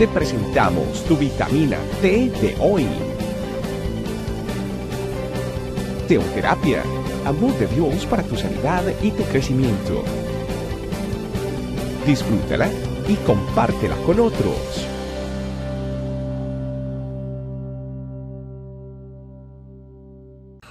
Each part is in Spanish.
te presentamos tu vitamina T de hoy. Teoterapia, amor de Dios para tu sanidad y tu crecimiento. Disfrútala y compártela con otros.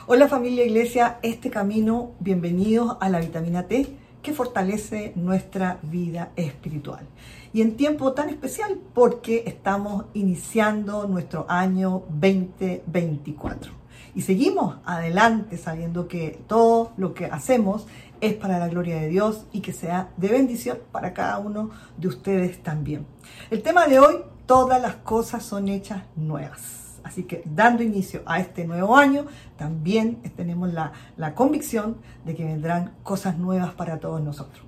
Hola familia Iglesia, este camino, bienvenidos a la vitamina T que fortalece nuestra vida espiritual. Y en tiempo tan especial porque estamos iniciando nuestro año 2024. Y seguimos adelante sabiendo que todo lo que hacemos es para la gloria de Dios y que sea de bendición para cada uno de ustedes también. El tema de hoy, todas las cosas son hechas nuevas. Así que dando inicio a este nuevo año, también tenemos la, la convicción de que vendrán cosas nuevas para todos nosotros.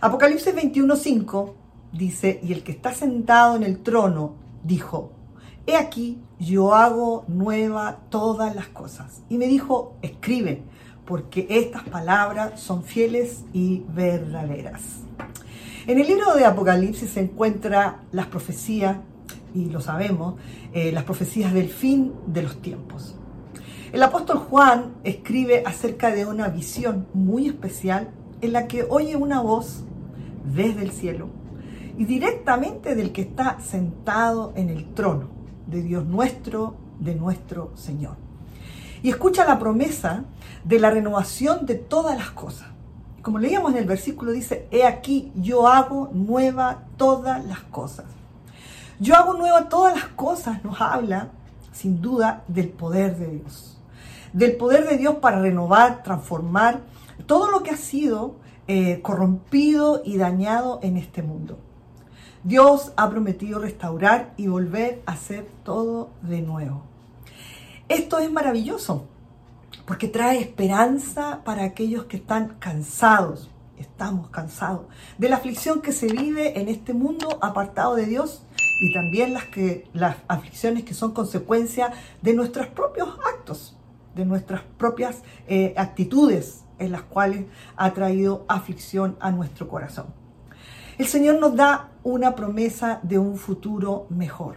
Apocalipsis 21:5 dice, y el que está sentado en el trono dijo, he aquí, yo hago nueva todas las cosas. Y me dijo, escribe, porque estas palabras son fieles y verdaderas. En el libro de Apocalipsis se encuentra las profecías y lo sabemos, eh, las profecías del fin de los tiempos. El apóstol Juan escribe acerca de una visión muy especial en la que oye una voz desde el cielo y directamente del que está sentado en el trono de Dios nuestro, de nuestro Señor. Y escucha la promesa de la renovación de todas las cosas. Como leíamos en el versículo, dice, he aquí, yo hago nueva todas las cosas. Yo hago nueva todas las cosas, nos habla sin duda del poder de Dios. Del poder de Dios para renovar, transformar todo lo que ha sido eh, corrompido y dañado en este mundo. Dios ha prometido restaurar y volver a hacer todo de nuevo. Esto es maravilloso porque trae esperanza para aquellos que están cansados, estamos cansados de la aflicción que se vive en este mundo apartado de Dios y también las, que, las aflicciones que son consecuencia de nuestros propios actos, de nuestras propias eh, actitudes en las cuales ha traído aflicción a nuestro corazón. El Señor nos da una promesa de un futuro mejor.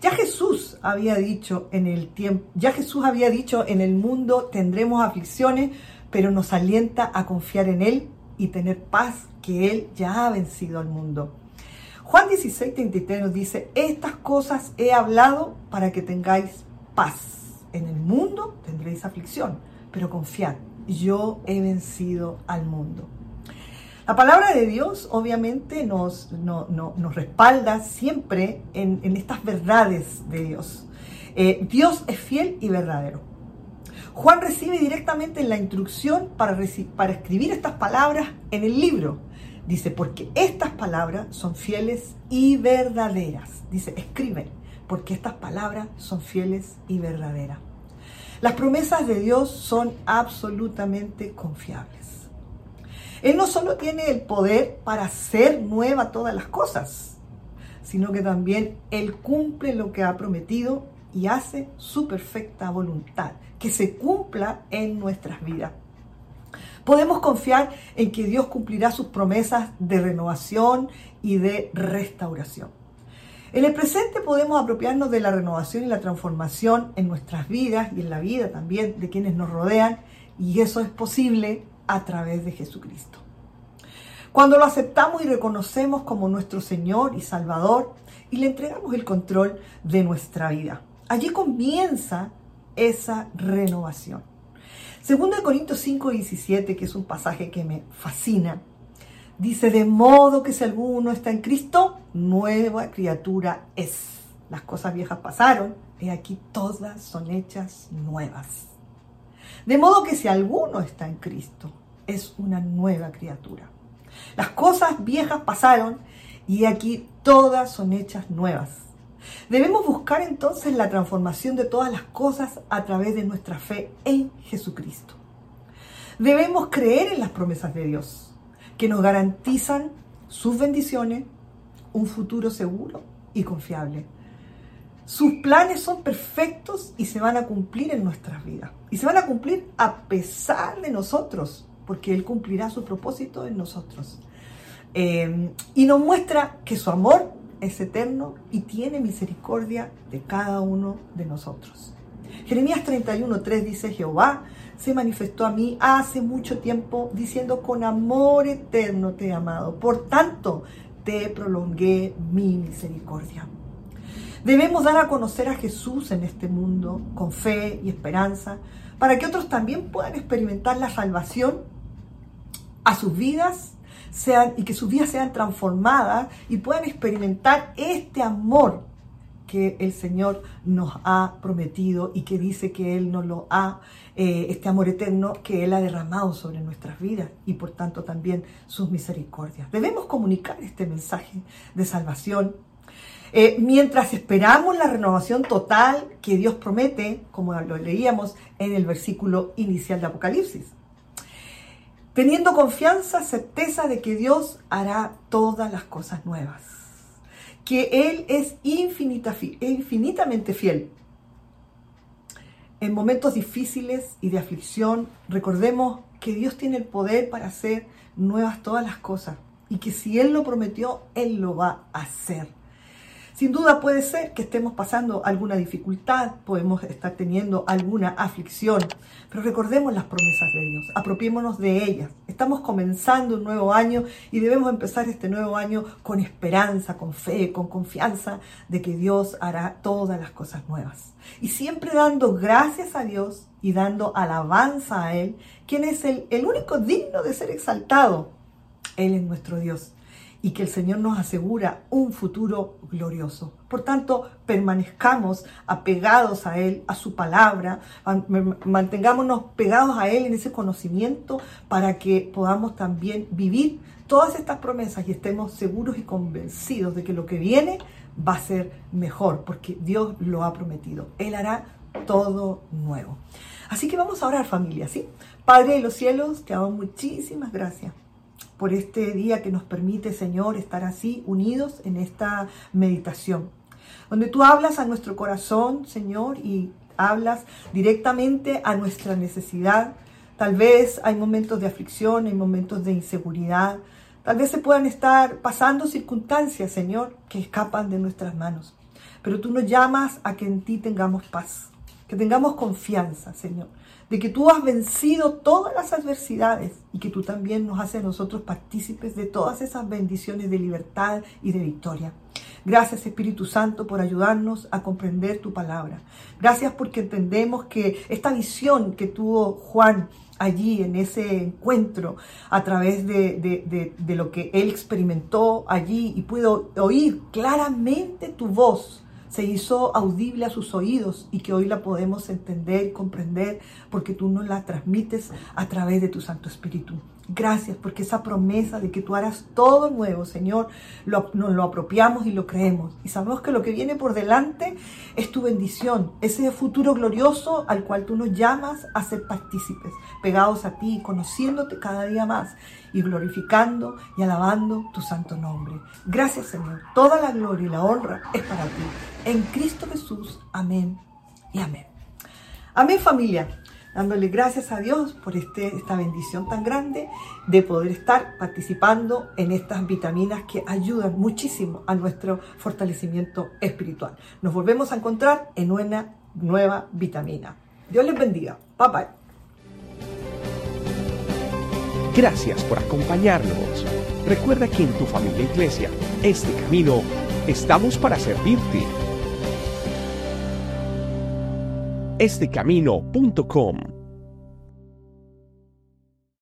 Ya Jesús había dicho en el tiempo, ya Jesús había dicho en el mundo tendremos aflicciones, pero nos alienta a confiar en él y tener paz que él ya ha vencido al mundo. Juan 16, 33 nos dice, estas cosas he hablado para que tengáis paz. En el mundo tendréis aflicción, pero confiad, yo he vencido al mundo. La palabra de Dios obviamente nos, nos respalda siempre en, estas verdades de Dios. Eh, Dios es fiel y verdadero. Juan recibe directamente la instrucción para, para escribir estas palabras en el libro. Dice, porque estas palabras son fieles y verdaderas. Dice, escribe, porque estas palabras son fieles y verdaderas. Las promesas de Dios son absolutamente confiables. Él no solo tiene el poder para hacer nueva todas las cosas, sino que también Él cumple lo que ha prometido y hace su perfecta voluntad, que se cumpla en nuestras vidas. Podemos confiar en que Dios cumplirá sus promesas de renovación y de restauración. En el presente podemos apropiarnos de la renovación y la transformación en nuestras vidas y en la vida también de quienes nos rodean y eso es posible a través de Jesucristo. Cuando lo aceptamos y reconocemos como nuestro Señor y Salvador y le entregamos el control de nuestra vida, allí comienza esa renovación. Segundo de Corintios 5, 17, que es un pasaje que me fascina, dice, de modo que si alguno está en Cristo, nueva criatura es. Las cosas viejas pasaron, y aquí todas son hechas nuevas. De modo que si alguno está en Cristo, es una nueva criatura. Las cosas viejas pasaron y aquí todas son hechas nuevas. Debemos buscar entonces la transformación de todas las cosas a través de nuestra fe en Jesucristo. Debemos creer en las promesas de Dios, que nos garantizan sus bendiciones, un futuro seguro y confiable. Sus planes son perfectos y se van a cumplir en nuestras vidas. Y se van a cumplir a pesar de nosotros, porque Él cumplirá su propósito en nosotros. Eh, y nos muestra que su amor es eterno y tiene misericordia de cada uno de nosotros. Jeremías 31.3 dice, Jehová se manifestó a mí hace mucho tiempo diciendo, con amor eterno te he amado, por tanto te prolongué mi misericordia. Debemos dar a conocer a Jesús en este mundo con fe y esperanza para que otros también puedan experimentar la salvación a sus vidas y que sus vidas sean transformadas y puedan experimentar este amor que el Señor nos ha prometido y que dice que Él nos lo ha, eh, este amor eterno que Él ha derramado sobre nuestras vidas y por tanto también sus misericordias. Debemos comunicar este mensaje de salvación. Eh, mientras esperamos la renovación total que Dios promete, como lo leíamos en el versículo inicial de Apocalipsis teniendo confianza, certeza de que Dios hará todas las cosas nuevas, que Él es infinitamente fiel. En momentos difíciles y de aflicción, recordemos que Dios tiene el poder para hacer nuevas todas las cosas y que si Él lo prometió, Él lo va a hacer. Sin duda puede ser que estemos pasando alguna dificultad, podemos estar teniendo alguna aflicción, pero recordemos las promesas de Dios, apropiémonos de ellas. Estamos comenzando un nuevo año y debemos empezar este nuevo año con esperanza, con fe, con confianza de que Dios hará todas las cosas nuevas. Y siempre dando gracias a Dios y dando alabanza a Él, quien es el, el único digno de ser exaltado. Él es nuestro Dios y que el Señor nos asegura un futuro glorioso. Por tanto, permanezcamos apegados a Él, a su palabra, mantengámonos pegados a Él en ese conocimiento para que podamos también vivir todas estas promesas y estemos seguros y convencidos de que lo que viene va a ser mejor, porque Dios lo ha prometido. Él hará todo nuevo. Así que vamos a orar familia, ¿sí? Padre de los cielos, te hago muchísimas gracias por este día que nos permite, Señor, estar así unidos en esta meditación, donde tú hablas a nuestro corazón, Señor, y hablas directamente a nuestra necesidad. Tal vez hay momentos de aflicción, hay momentos de inseguridad, tal vez se puedan estar pasando circunstancias, Señor, que escapan de nuestras manos. Pero tú nos llamas a que en ti tengamos paz, que tengamos confianza, Señor de que tú has vencido todas las adversidades y que tú también nos haces a nosotros partícipes de todas esas bendiciones de libertad y de victoria. Gracias Espíritu Santo por ayudarnos a comprender tu palabra. Gracias porque entendemos que esta visión que tuvo Juan allí en ese encuentro a través de, de lo que él experimentó allí y pudo oír claramente tu voz se hizo audible a sus oídos y que hoy la podemos entender, comprender, porque tú nos la transmites a través de tu Santo Espíritu. Gracias porque esa promesa de que tú harás todo nuevo, Señor, lo, nos lo apropiamos y lo creemos. Y sabemos que lo que viene por delante es tu bendición, ese futuro glorioso al cual tú nos llamas a ser partícipes, pegados a ti, conociéndote cada día más y glorificando y alabando tu santo nombre. Gracias, Señor. Toda la gloria y la honra es para ti. En Cristo Jesús. Amén y amén. Amén, familia dándole gracias a Dios por este, esta bendición tan grande de poder estar participando en estas vitaminas que ayudan muchísimo a nuestro fortalecimiento espiritual. Nos volvemos a encontrar en una nueva vitamina. Dios les bendiga. Bye bye. Gracias por acompañarnos. Recuerda que en tu familia iglesia, este camino, estamos para servirte estecamino.com